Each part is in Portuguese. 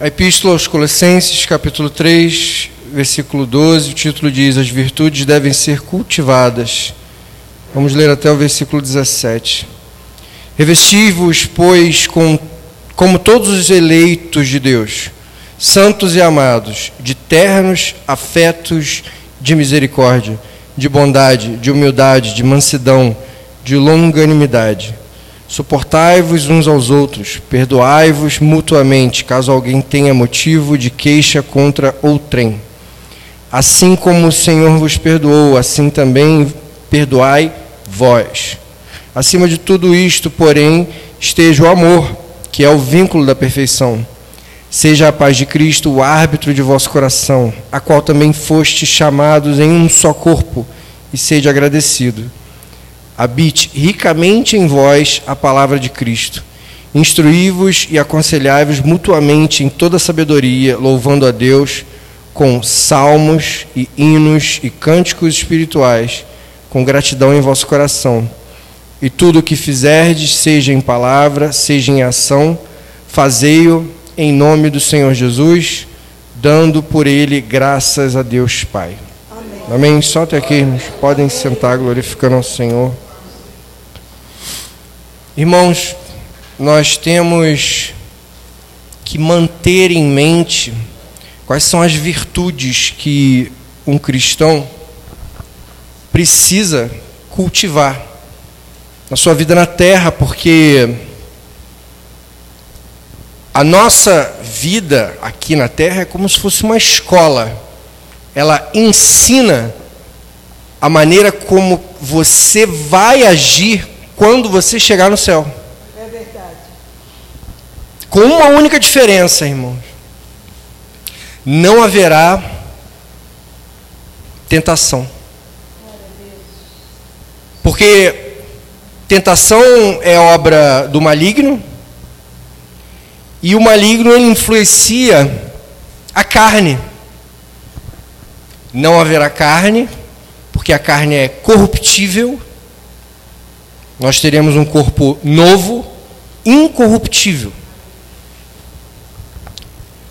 A Epístola aos Colossenses, capítulo 3, versículo 12, o título diz: As virtudes devem ser cultivadas. Vamos ler até o versículo 17. Revesti-vos, pois, com, como todos os eleitos de Deus, santos e amados, de ternos afetos de misericórdia, de bondade, de humildade, de mansidão, de longanimidade Suportai-vos uns aos outros, perdoai-vos mutuamente, caso alguém tenha motivo de queixa contra outrem. Assim como o Senhor vos perdoou, assim também perdoai vós. Acima de tudo isto, porém, esteja o amor, que é o vínculo da perfeição. Seja a paz de Cristo o árbitro de vosso coração, a qual também foste chamados em um só corpo, e sede agradecido habite ricamente em vós a palavra de Cristo. Instruí-vos e aconselhai-vos mutuamente em toda sabedoria, louvando a Deus com salmos e hinos e cânticos espirituais, com gratidão em vosso coração. E tudo o que fizerdes, seja em palavra, seja em ação, fazei-o em nome do Senhor Jesus, dando por ele graças a Deus Pai. Amém. Amém. Só até aqui, irmãos. Podem sentar glorificando ao Senhor. Irmãos, nós temos que manter em mente quais são as virtudes que um cristão precisa cultivar na sua vida na terra, porque a nossa vida aqui na terra é como se fosse uma escola. Ela ensina a maneira como você vai agir quando você chegar no céu. É verdade. Com uma única diferença, irmãos. Não haverá tentação. Porque tentação é obra do maligno, e o maligno ele influencia a carne. Não haverá carne, porque a carne é corruptível nós teremos um corpo novo, incorruptível.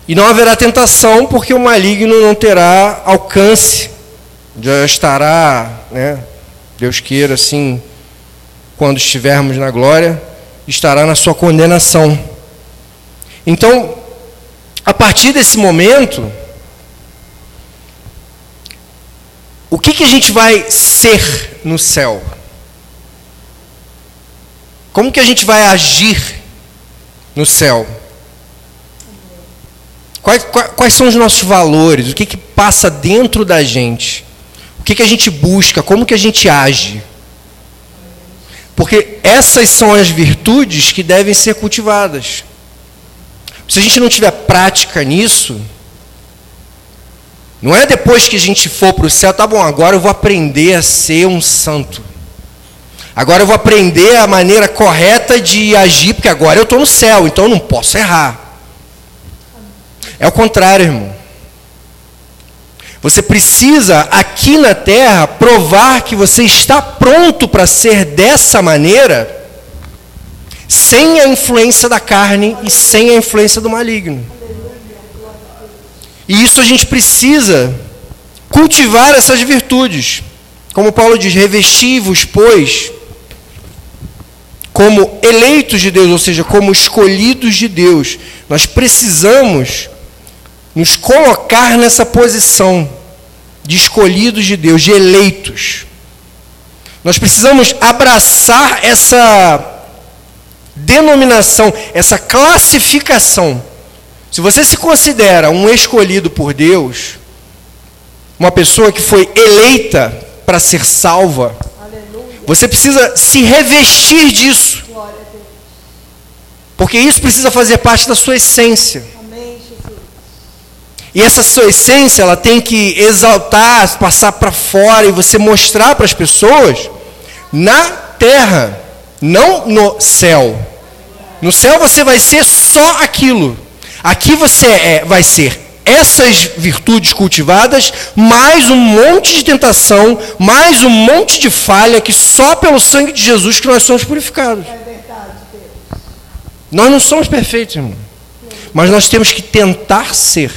E não haverá tentação, porque o maligno não terá alcance, já estará, né, Deus queira, assim, quando estivermos na glória, estará na sua condenação. Então, a partir desse momento, o que, que a gente vai ser no céu? Como que a gente vai agir no céu? Quais, quais, quais são os nossos valores? O que, que passa dentro da gente? O que, que a gente busca? Como que a gente age? Porque essas são as virtudes que devem ser cultivadas. Se a gente não tiver prática nisso, não é depois que a gente for para o céu, tá bom, agora eu vou aprender a ser um santo. Agora eu vou aprender a maneira correta de agir, porque agora eu estou no céu, então eu não posso errar. É o contrário, irmão. Você precisa, aqui na terra, provar que você está pronto para ser dessa maneira, sem a influência da carne e sem a influência do maligno. E isso a gente precisa cultivar essas virtudes. Como Paulo diz: revesti-vos, pois, como eleitos de Deus, ou seja, como escolhidos de Deus, nós precisamos nos colocar nessa posição de escolhidos de Deus, de eleitos. Nós precisamos abraçar essa denominação, essa classificação. Se você se considera um escolhido por Deus, uma pessoa que foi eleita para ser salva, você precisa se revestir disso. Porque isso precisa fazer parte da sua essência. E essa sua essência, ela tem que exaltar, passar para fora e você mostrar para as pessoas na terra, não no céu. No céu você vai ser só aquilo. Aqui você é, vai ser essas virtudes cultivadas, mais um monte de tentação, mais um monte de falha, que só pelo sangue de Jesus que nós somos purificados. É verdade, Deus. Nós não somos perfeitos, irmão. mas nós temos que tentar ser.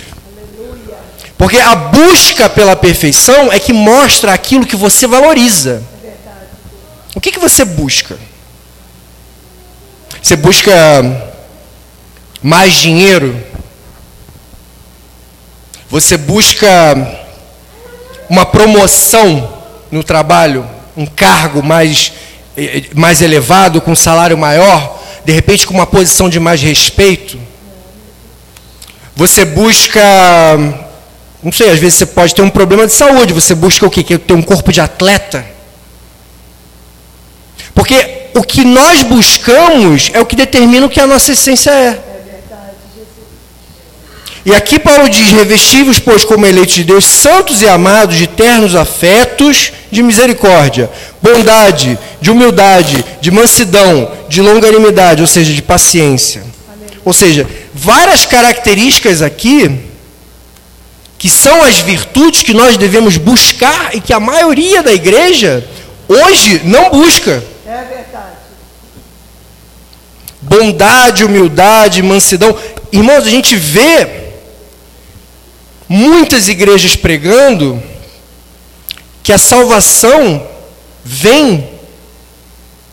Porque a busca pela perfeição é que mostra aquilo que você valoriza. O que, que você busca? Você busca mais dinheiro? Você busca uma promoção no trabalho, um cargo mais, eh, mais elevado, com um salário maior, de repente com uma posição de mais respeito? Você busca, não sei, às vezes você pode ter um problema de saúde, você busca o quê? Ter um corpo de atleta? Porque o que nós buscamos é o que determina o que a nossa essência é. E aqui Paulo diz: revestivos, pois, como eleitos de Deus, santos e amados, de ternos afetos, de misericórdia, bondade, de humildade, de mansidão, de longanimidade, ou seja, de paciência. Ou seja, várias características aqui que são as virtudes que nós devemos buscar e que a maioria da igreja hoje não busca. É verdade. Bondade, humildade, mansidão. Irmãos, a gente vê muitas igrejas pregando que a salvação vem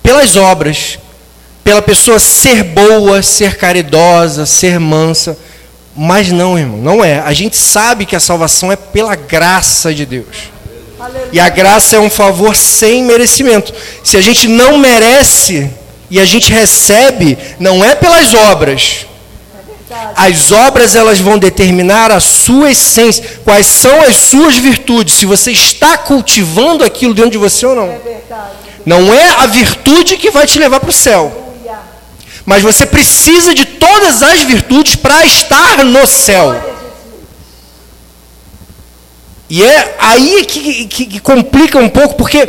pelas obras, pela pessoa ser boa, ser caridosa, ser mansa. Mas não, irmão, não é. A gente sabe que a salvação é pela graça de Deus. E a graça é um favor sem merecimento. Se a gente não merece e a gente recebe, não é pelas obras, as obras elas vão determinar a sua essência, quais são as suas virtudes, se você está cultivando aquilo dentro de você ou não. É não é a virtude que vai te levar para o céu. Mas você precisa de todas as virtudes para estar no céu. E é aí que, que, que complica um pouco, porque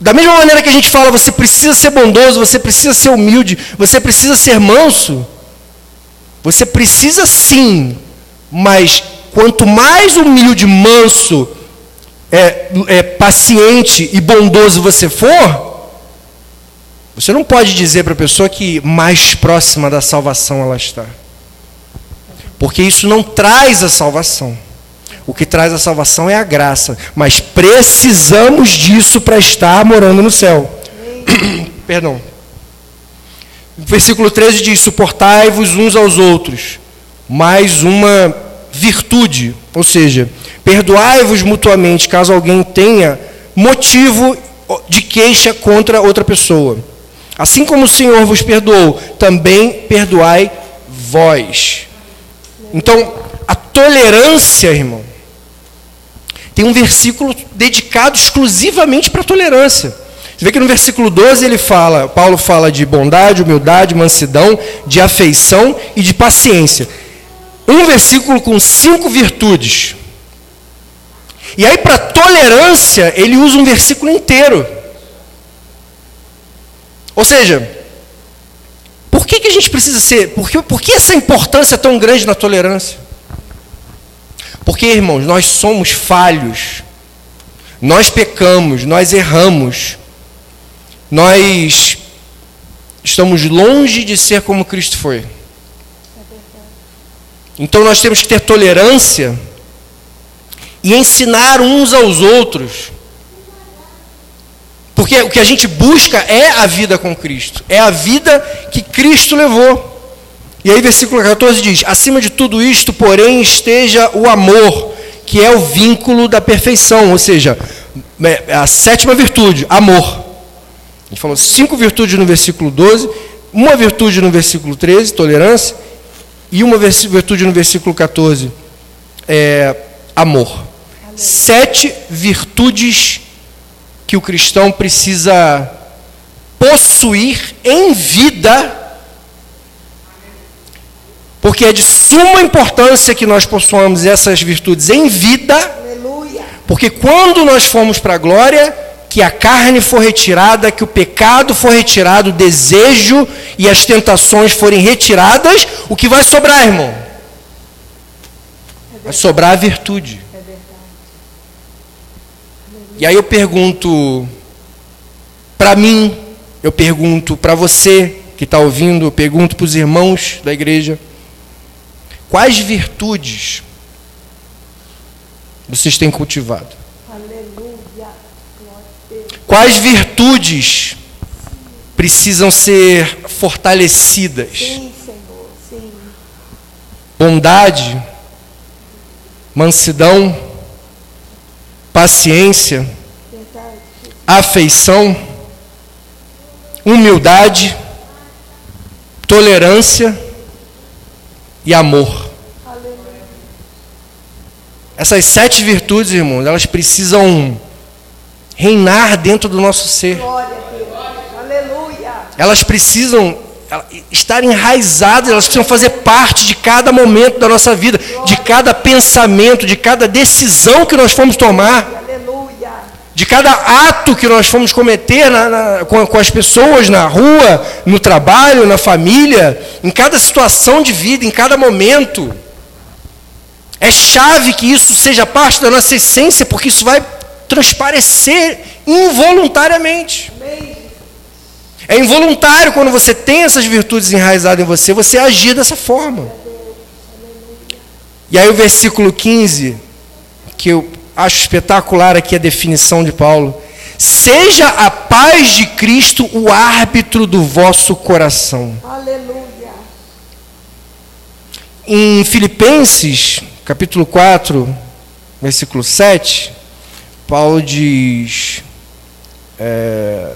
da mesma maneira que a gente fala, você precisa ser bondoso, você precisa ser humilde, você precisa ser manso. Você precisa sim, mas quanto mais humilde, manso, é, é, paciente e bondoso você for, você não pode dizer para a pessoa que mais próxima da salvação ela está. Porque isso não traz a salvação. O que traz a salvação é a graça. Mas precisamos disso para estar morando no céu. Perdão. Versículo 13 diz: Suportai-vos uns aos outros, mais uma virtude, ou seja, perdoai-vos mutuamente caso alguém tenha motivo de queixa contra outra pessoa. Assim como o Senhor vos perdoou, também perdoai vós. Então, a tolerância, irmão, tem um versículo dedicado exclusivamente para a tolerância. Você vê que no versículo 12 ele fala, Paulo fala de bondade, humildade, mansidão, de afeição e de paciência. Um versículo com cinco virtudes. E aí, para tolerância, ele usa um versículo inteiro. Ou seja, por que, que a gente precisa ser. Por que, por que essa importância tão grande na tolerância? Porque, irmãos, nós somos falhos. Nós pecamos, nós erramos nós estamos longe de ser como Cristo foi. Então nós temos que ter tolerância e ensinar uns aos outros. Porque o que a gente busca é a vida com Cristo, é a vida que Cristo levou. E aí, versículo 14 diz: Acima de tudo isto, porém, esteja o amor, que é o vínculo da perfeição, ou seja, é a sétima virtude, amor. A gente falou cinco virtudes no versículo 12, uma virtude no versículo 13, tolerância, e uma virtude no versículo 14, é, amor. Sete virtudes que o cristão precisa possuir em vida, porque é de suma importância que nós possuamos essas virtudes em vida, porque quando nós formos para a glória, que a carne for retirada, que o pecado for retirado, o desejo e as tentações forem retiradas, o que vai sobrar, irmão? Vai sobrar a virtude. E aí eu pergunto para mim, eu pergunto para você que está ouvindo, eu pergunto para os irmãos da igreja: Quais virtudes vocês têm cultivado? Aleluia. Glória a Deus. Quais virtudes precisam ser fortalecidas? Sim, Senhor. Sim. Bondade, mansidão, paciência, Verdade. afeição, humildade, tolerância e amor. Aleluia. Essas sete virtudes, irmãos, elas precisam reinar dentro do nosso ser. Glória a Deus. Aleluia. Elas precisam estar enraizadas, elas precisam fazer parte de cada momento da nossa vida, de cada pensamento, de cada decisão que nós fomos tomar. De cada ato que nós fomos cometer na- na- com, com as pessoas na rua, no trabalho, na família, em cada situação de vida, em cada momento. É chave que isso seja parte da nossa essência, porque isso vai transparecer involuntariamente. É involuntário quando você tem essas virtudes enraizadas em você, você agir dessa forma. E aí o versículo 15, que eu acho espetacular aqui a definição de Paulo. Seja a paz de Cristo o árbitro do vosso coração. Aleluia. Em Filipenses, capítulo 4, versículo 7, Paulo diz: é,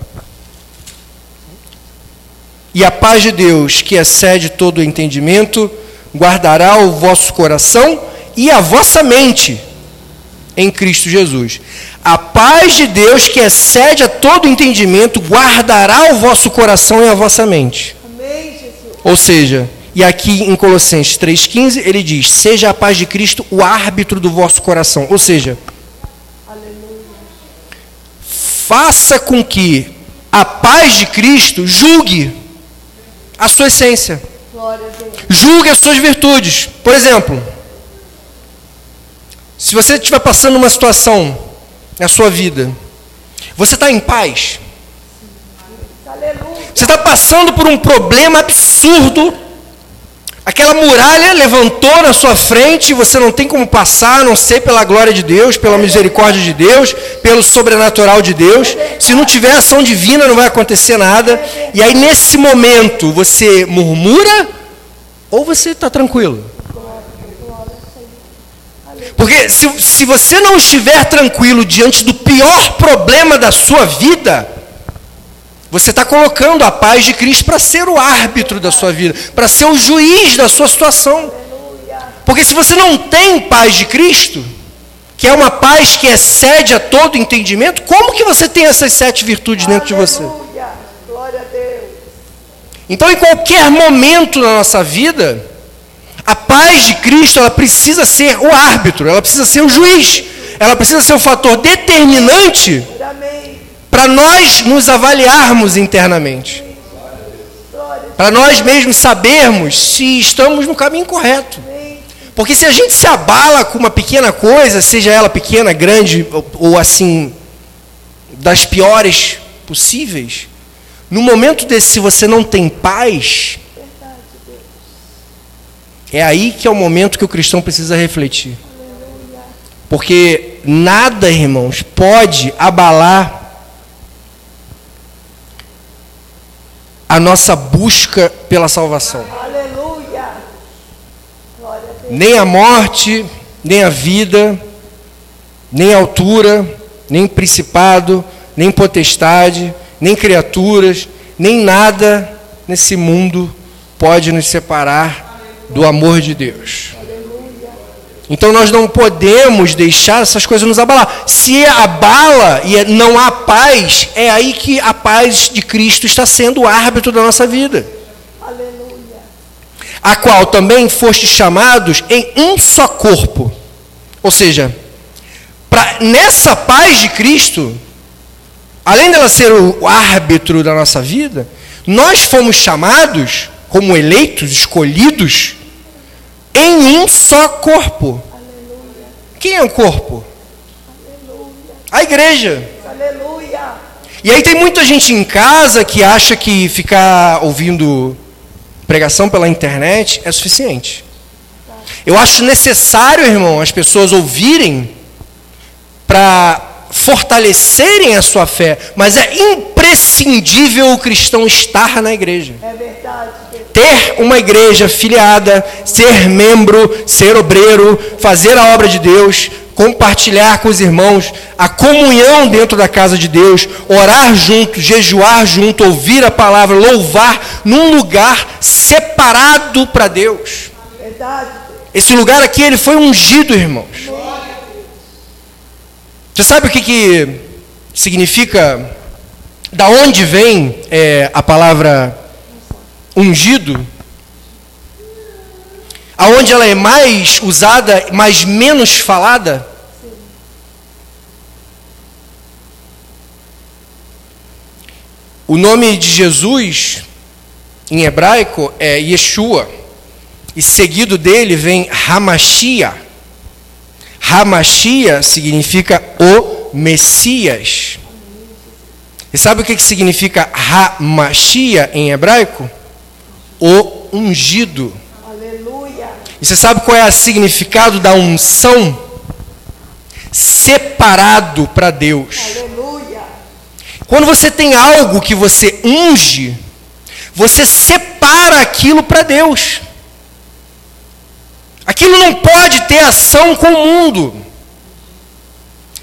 E a paz de Deus, que excede todo o entendimento, guardará o vosso coração e a vossa mente em Cristo Jesus. A paz de Deus, que excede a todo entendimento, guardará o vosso coração e a vossa mente. Amém. Ou seja, e aqui em Colossenses 3,15 ele diz: Seja a paz de Cristo o árbitro do vosso coração. Ou seja. Faça com que a paz de Cristo julgue a sua essência, julgue as suas virtudes. Por exemplo, se você estiver passando uma situação na sua vida, você está em paz. Você está passando por um problema absurdo. Aquela muralha levantou na sua frente você não tem como passar, a não ser pela glória de Deus, pela misericórdia de Deus, pelo sobrenatural de Deus. Se não tiver ação divina, não vai acontecer nada. E aí, nesse momento, você murmura ou você está tranquilo? Porque se, se você não estiver tranquilo diante do pior problema da sua vida, você está colocando a paz de Cristo para ser o árbitro da sua vida, para ser o juiz da sua situação. Porque se você não tem paz de Cristo, que é uma paz que excede a todo entendimento, como que você tem essas sete virtudes dentro de você? Então, em qualquer momento na nossa vida, a paz de Cristo ela precisa ser o árbitro, ela precisa ser o juiz, ela precisa ser o fator determinante. Para nós nos avaliarmos internamente. Para nós mesmos sabermos se estamos no caminho correto. Porque se a gente se abala com uma pequena coisa, seja ela pequena, grande ou, ou assim, das piores possíveis, no momento desse, se você não tem paz, é aí que é o momento que o cristão precisa refletir. Porque nada, irmãos, pode abalar a nossa busca pela salvação. Aleluia. A. Nem a morte, nem a vida, nem a altura, nem principado, nem potestade, nem criaturas, nem nada nesse mundo pode nos separar do amor de Deus. Então nós não podemos deixar essas coisas nos abalar. Se abala e não há paz, é aí que a paz de Cristo está sendo o árbitro da nossa vida. Aleluia. a qual também fostes chamados em um só corpo. Ou seja, pra, nessa paz de Cristo, além dela ser o árbitro da nossa vida, nós fomos chamados, como eleitos, escolhidos, em um só corpo. Quem é o corpo? A igreja. Aleluia. E aí tem muita gente em casa que acha que ficar ouvindo pregação pela internet é suficiente. Eu acho necessário, irmão, as pessoas ouvirem para fortalecerem a sua fé, mas é imprescindível o cristão estar na igreja. É verdade. Ter uma igreja filiada, ser membro, ser obreiro, fazer a obra de Deus, compartilhar com os irmãos, a comunhão dentro da casa de Deus, orar junto, jejuar junto, ouvir a palavra, louvar num lugar separado para Deus. Esse lugar aqui ele foi ungido, irmãos. Você sabe o que, que significa? Da onde vem é, a palavra ungido? Aonde ela é mais usada, mas menos falada? O nome de Jesus em hebraico é Yeshua, e seguido dele vem Hamashia. Hamashia significa o Messias. E sabe o que significa Hamashia em hebraico? O ungido. Aleluia. E você sabe qual é o significado da unção? Separado para Deus. Aleluia. Quando você tem algo que você unge, você separa aquilo para Deus. Aquilo não pode ter ação com o mundo.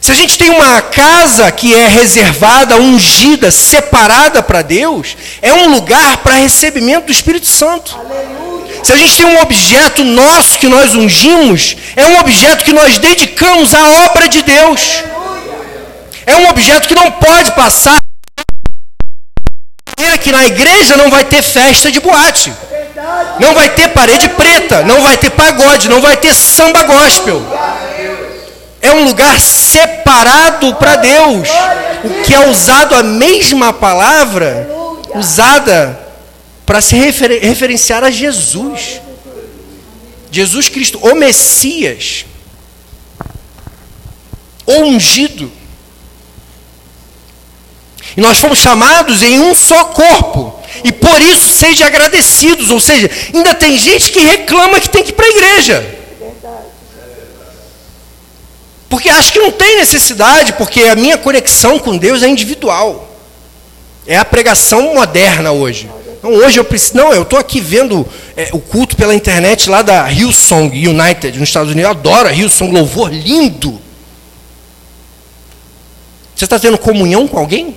Se a gente tem uma casa que é reservada, ungida, separada para Deus, é um lugar para recebimento do Espírito Santo. Aleluia. Se a gente tem um objeto nosso que nós ungimos, é um objeto que nós dedicamos à obra de Deus. É um objeto que não pode passar. Que na igreja não vai ter festa de boate. Verdade. Não vai ter parede preta, não vai ter pagode, não vai ter samba gospel. É um lugar separado para Deus. O que é usado a mesma palavra usada para se refer- referenciar a Jesus. Jesus Cristo, o Messias. O ungido. E nós fomos chamados em um só corpo. E por isso sejam agradecidos. Ou seja, ainda tem gente que reclama que tem que ir para a igreja. Porque acha que não tem necessidade, porque a minha conexão com Deus é individual. É a pregação moderna hoje. Não, hoje eu preciso. Não, eu estou aqui vendo é, o culto pela internet lá da Hillsong United, nos Estados Unidos. Eu adoro a Hillsong, louvor lindo. Você está tendo comunhão com alguém?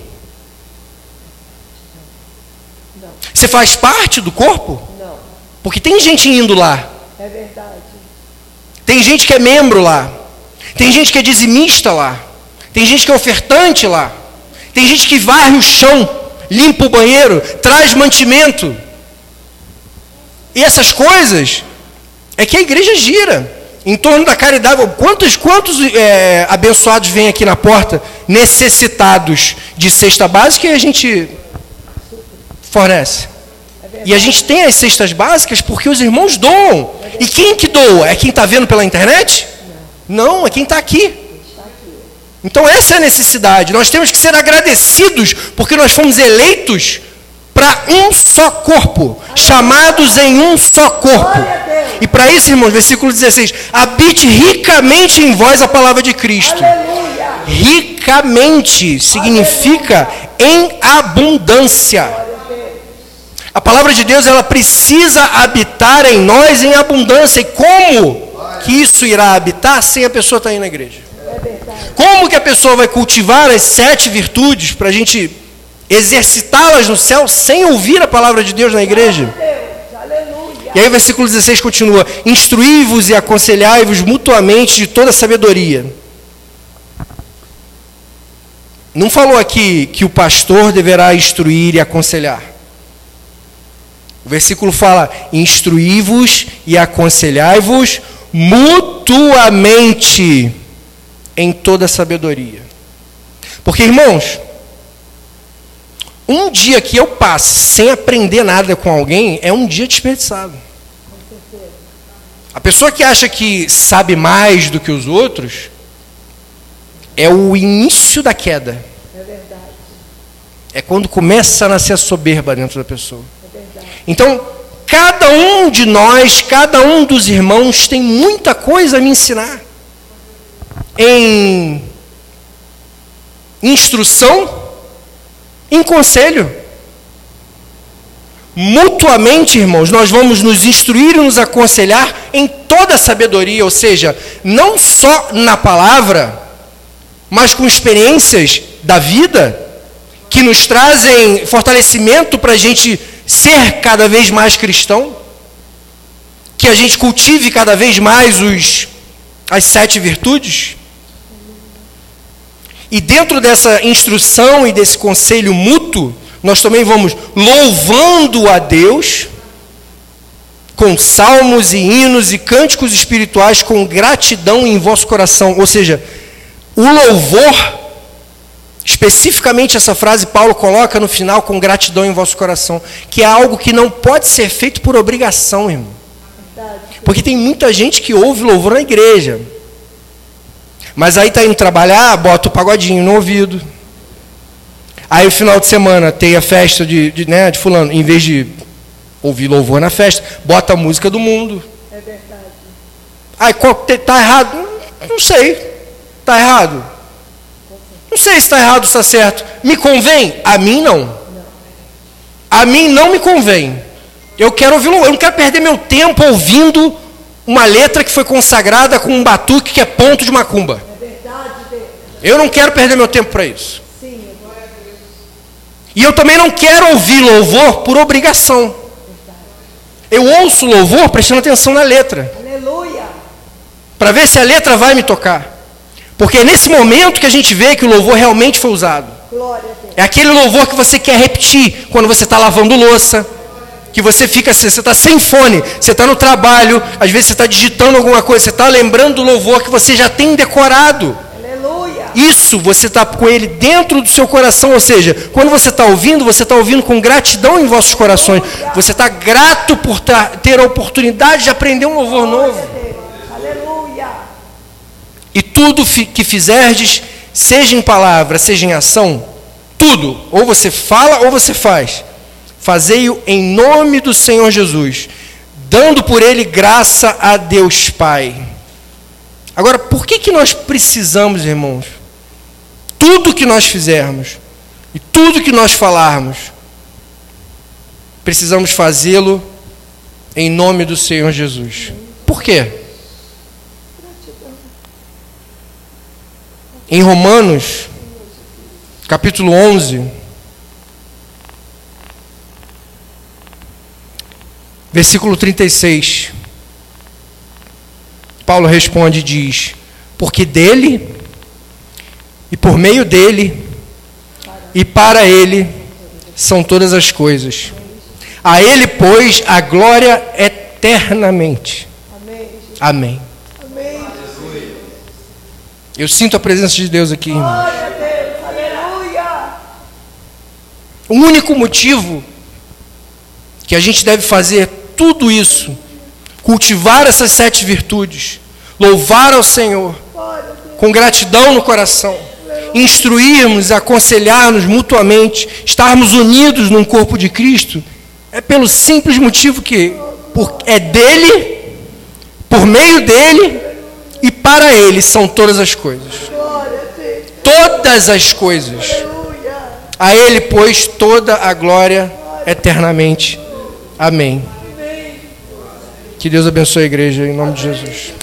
Você faz parte do corpo? Não. Porque tem gente indo lá. É verdade. Tem gente que é membro lá. Tem gente que é dizimista lá. Tem gente que é ofertante lá. Tem gente que varre o chão, limpa o banheiro, traz mantimento. E essas coisas é que a igreja gira em torno da caridade. Quantos, quantos é, abençoados vêm aqui na porta necessitados de cesta básica e a gente fornece? E a gente tem as cestas básicas porque os irmãos doam. E quem que doa? É quem está vendo pela internet? Não, é quem está aqui. Então essa é a necessidade. Nós temos que ser agradecidos porque nós fomos eleitos para um só corpo, chamados em um só corpo. E para isso, irmãos, versículo 16: habite ricamente em vós a palavra de Cristo. Aleluia. Ricamente significa em abundância. A palavra de Deus ela precisa habitar em nós em abundância. E como que isso irá habitar sem a pessoa estar aí na igreja? É. Como que a pessoa vai cultivar as sete virtudes para a gente exercitá-las no céu sem ouvir a palavra de Deus na igreja? E aí o versículo 16 continua: Instruí-vos e aconselhai-vos mutuamente de toda sabedoria. Não falou aqui que o pastor deverá instruir e aconselhar. O versículo fala: Instruí-vos e aconselhai-vos mutuamente em toda sabedoria. Porque, irmãos, um dia que eu passe sem aprender nada com alguém é um dia desperdiçado. A pessoa que acha que sabe mais do que os outros é o início da queda. É verdade. É quando começa a nascer a soberba dentro da pessoa. É. Então, cada um de nós, cada um dos irmãos tem muita coisa a me ensinar. Em instrução, em conselho. Mutuamente, irmãos, nós vamos nos instruir e nos aconselhar em toda a sabedoria, ou seja, não só na palavra, mas com experiências da vida que nos trazem fortalecimento para a gente ser cada vez mais cristão, que a gente cultive cada vez mais os, as sete virtudes. E dentro dessa instrução e desse conselho mútuo, nós também vamos louvando a Deus com salmos e hinos e cânticos espirituais com gratidão em vosso coração. Ou seja, o louvor, especificamente essa frase Paulo coloca no final com gratidão em vosso coração, que é algo que não pode ser feito por obrigação, irmão. Porque tem muita gente que ouve louvor na igreja. Mas aí está indo trabalhar, bota o pagodinho no ouvido. Aí o final de semana tem a festa de, de, né, de fulano, em vez de ouvir louvor na festa, bota a música do mundo. É verdade. Aí está errado? Não, não sei. Está errado? Não sei se está errado ou está certo. Me convém? A mim não. A mim não me convém. Eu quero ouvir, eu não quero perder meu tempo ouvindo uma letra que foi consagrada com um batuque que é ponto de macumba. É Deus. Eu não quero perder meu tempo para isso. E eu também não quero ouvir louvor por obrigação. Eu ouço louvor prestando atenção na letra, aleluia. para ver se a letra vai me tocar. Porque é nesse momento que a gente vê que o louvor realmente foi usado. É aquele louvor que você quer repetir quando você está lavando louça, que você fica, você está sem fone, você está no trabalho, às vezes você está digitando alguma coisa, você está lembrando do louvor que você já tem decorado. Aleluia. Isso você está com ele dentro do seu coração, ou seja, quando você está ouvindo, você está ouvindo com gratidão em vossos corações. Você está grato por tá- ter a oportunidade de aprender um louvor novo. a Deus. Aleluia. E tudo que fizerdes, seja em palavra, seja em ação, tudo, ou você fala ou você faz, fazei-o em nome do Senhor Jesus, dando por ele graça a Deus Pai. Agora, por que, que nós precisamos, irmãos? Tudo que nós fizermos e tudo que nós falarmos, precisamos fazê-lo em nome do Senhor Jesus. Por quê? Em Romanos, capítulo 11, versículo 36, Paulo responde e diz: Porque dele, e por meio dele, e para ele são todas as coisas. A ele, pois, a glória eternamente. Amém. Amém. Eu sinto a presença de Deus aqui, irmão. O único motivo que a gente deve fazer tudo isso, cultivar essas sete virtudes, louvar ao Senhor, com gratidão no coração, instruirmos, aconselharmos mutuamente, estarmos unidos num corpo de Cristo, é pelo simples motivo que é dele, por meio dele e para ele são todas as coisas. Todas as coisas. A Ele, pois, toda a glória eternamente. Amém. Que Deus abençoe a igreja em nome de Jesus.